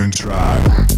And tribe.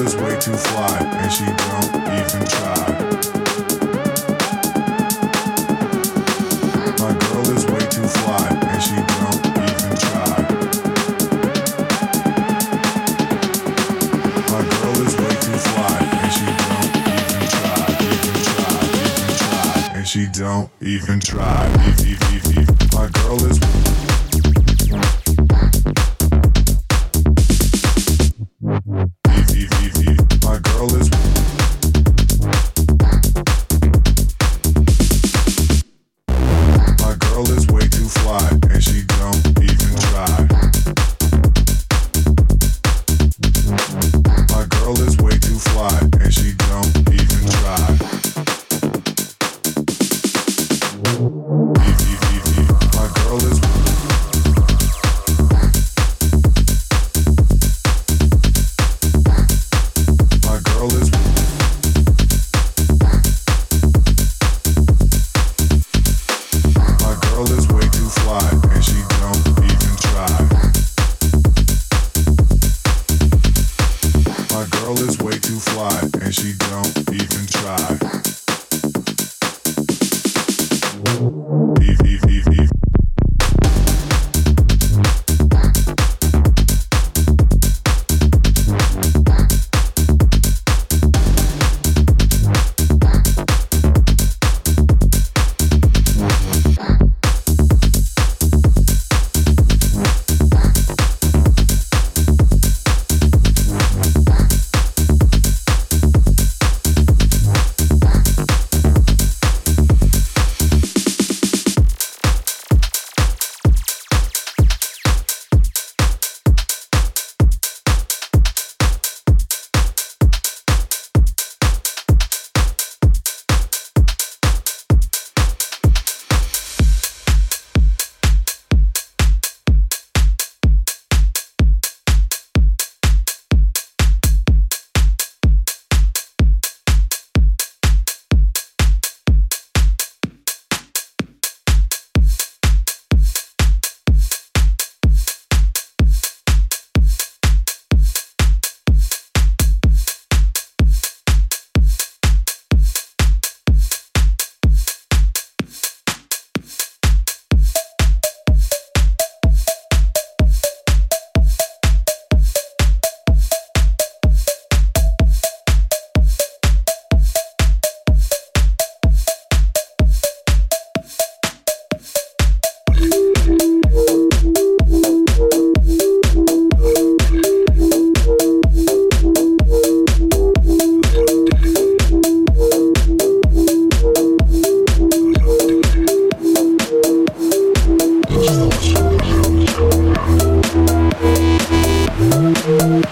is way too fly, and she don't even try.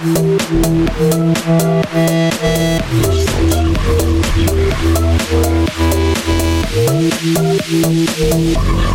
Thank you.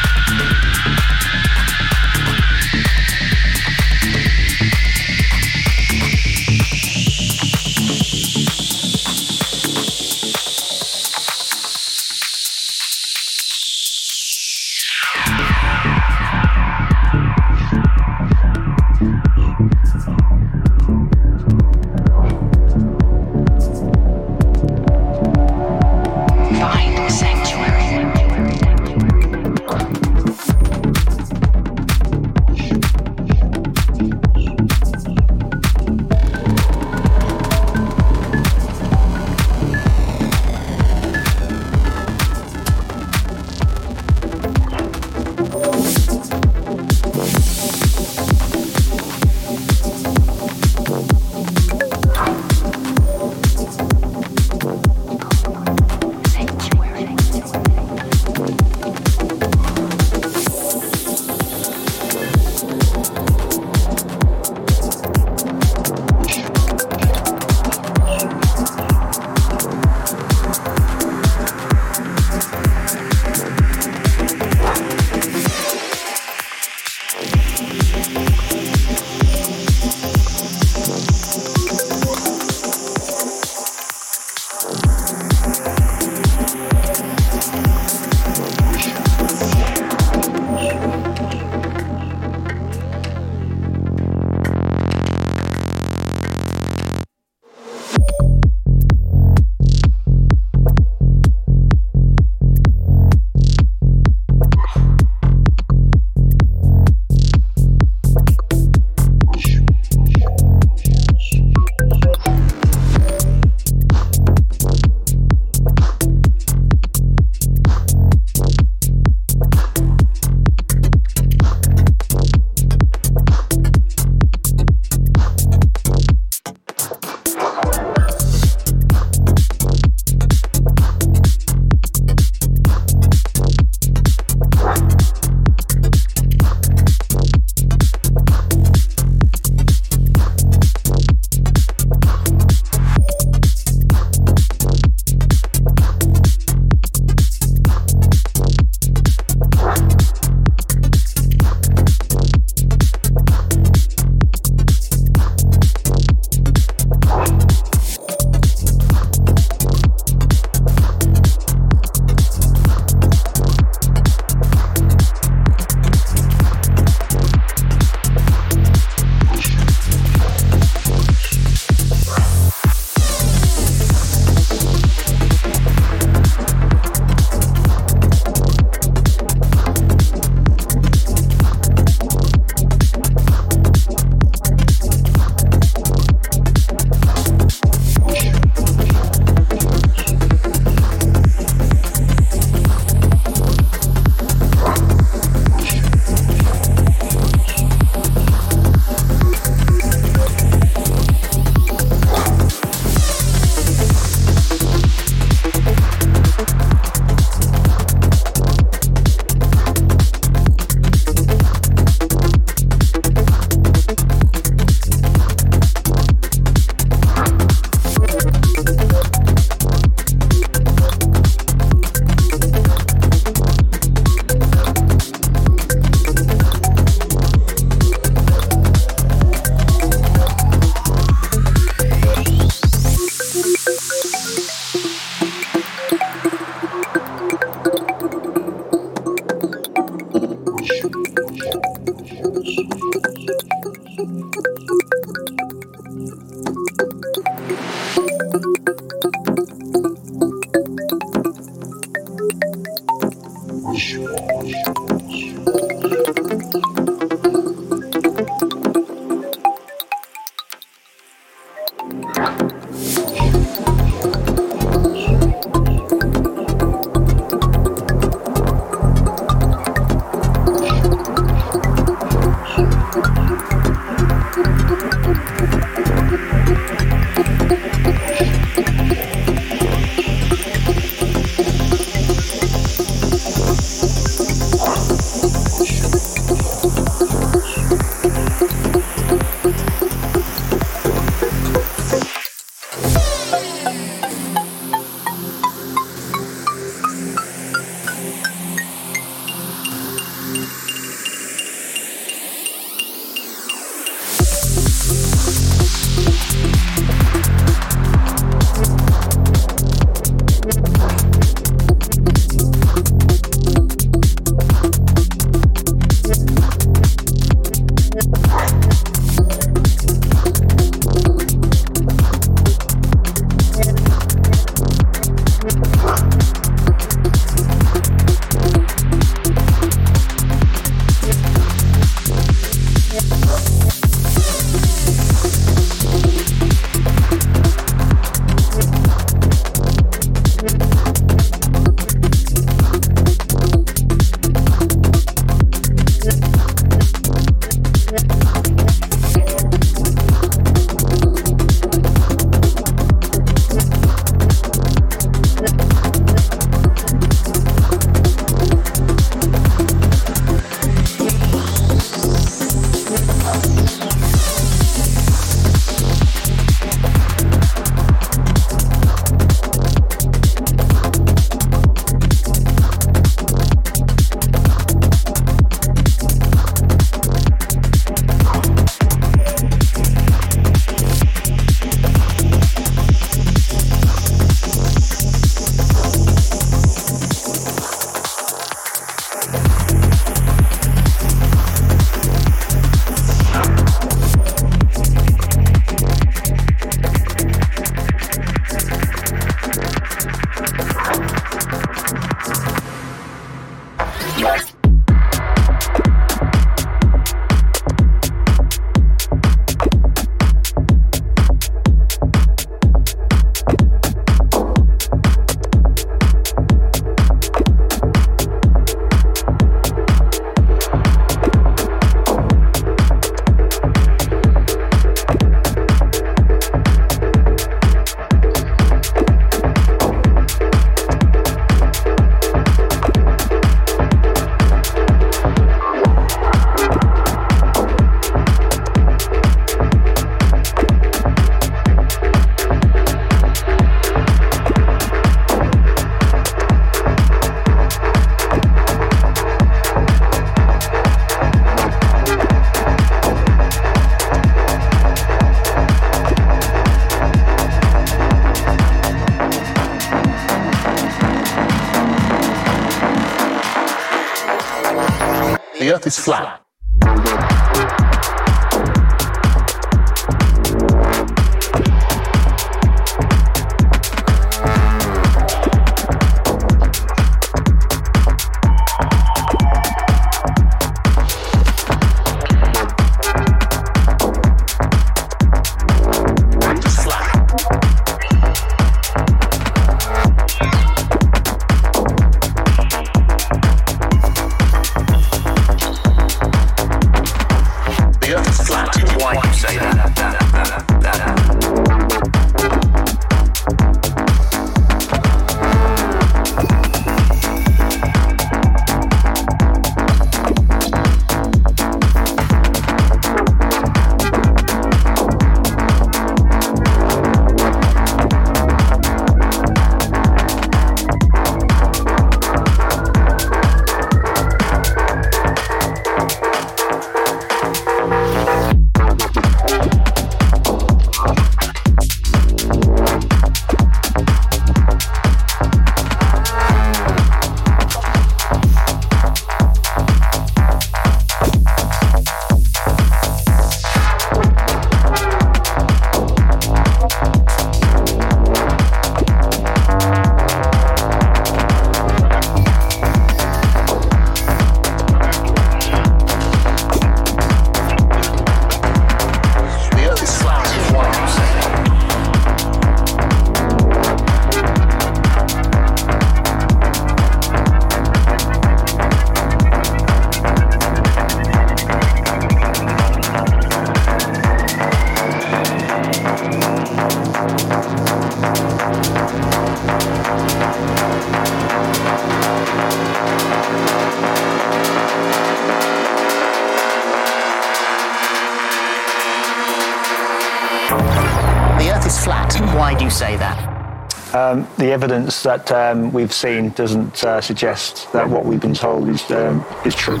The evidence that um, we've seen doesn't uh, suggest that what we've been told is um, is true.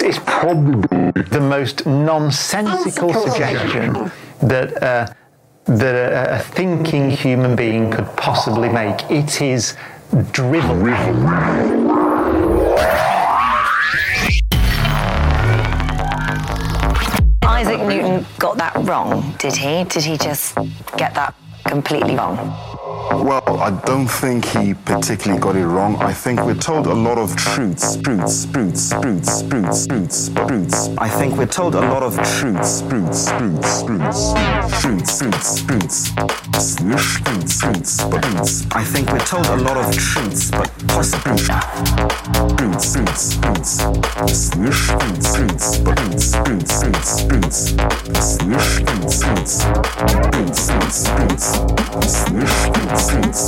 It's probably the most nonsensical suggestion that uh, that a, a thinking human being could possibly make. It is drivel. Isaac Newton got that wrong, did he? Did he just get that completely wrong? Well, I don't think he particularly got it wrong. I think we're told a lot of truths, truths, truths, truths, truths, truths, truths. I think we're told a lot of truths, truths, truths, truths, truths, truths, truths, truths, truths, truths, truths. I think we're told a lot of truths, but possibly truths, truths, truths, truths, truths, truths, but truths, truths, truths, truths, truths, truths, truths, truths, truths, truths, truths, truths.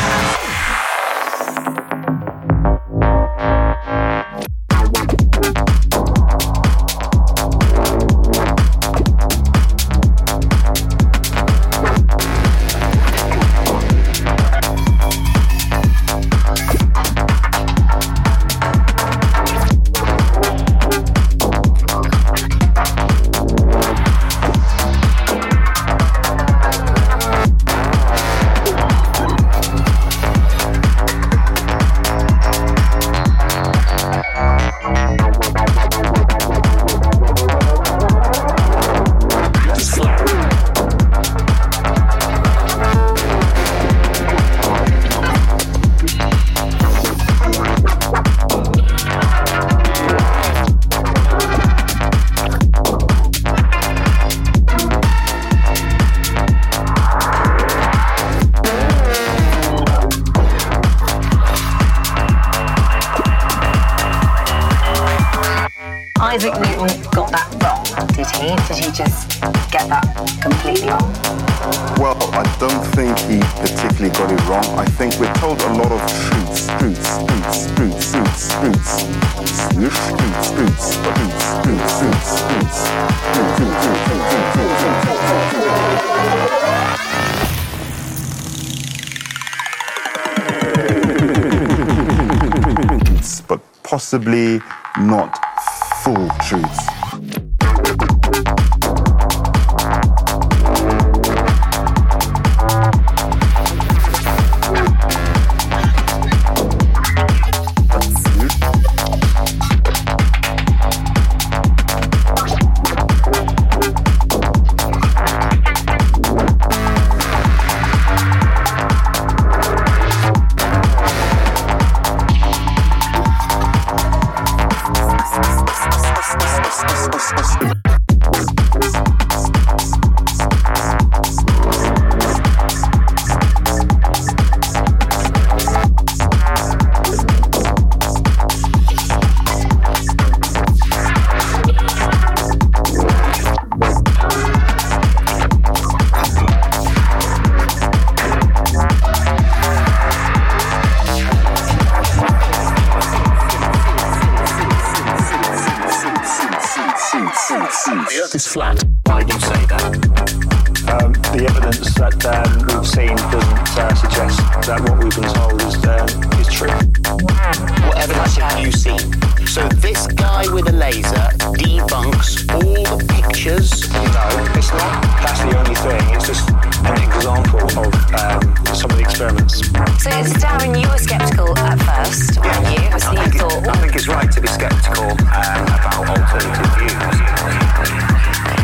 Isaac Newton got that wrong, did he? Did he just get that completely wrong? Well, I don't think he particularly got it wrong. I think we're told a lot of truths, truths, truths, truths, truths, truths, truths, truths, truths, truths, truths, truths, truths, but possibly not full truths. Um, doesn't uh, suggest that what we've been told is, um, is true. What evidence have you seen? So this guy with a laser debunks all the pictures. No, it's not. That's the only thing. It's just an example of um, some of the experiments. So, Darren, you were sceptical at first, weren't you? So you I think, thought, I think it's right to be sceptical um, about alternative views.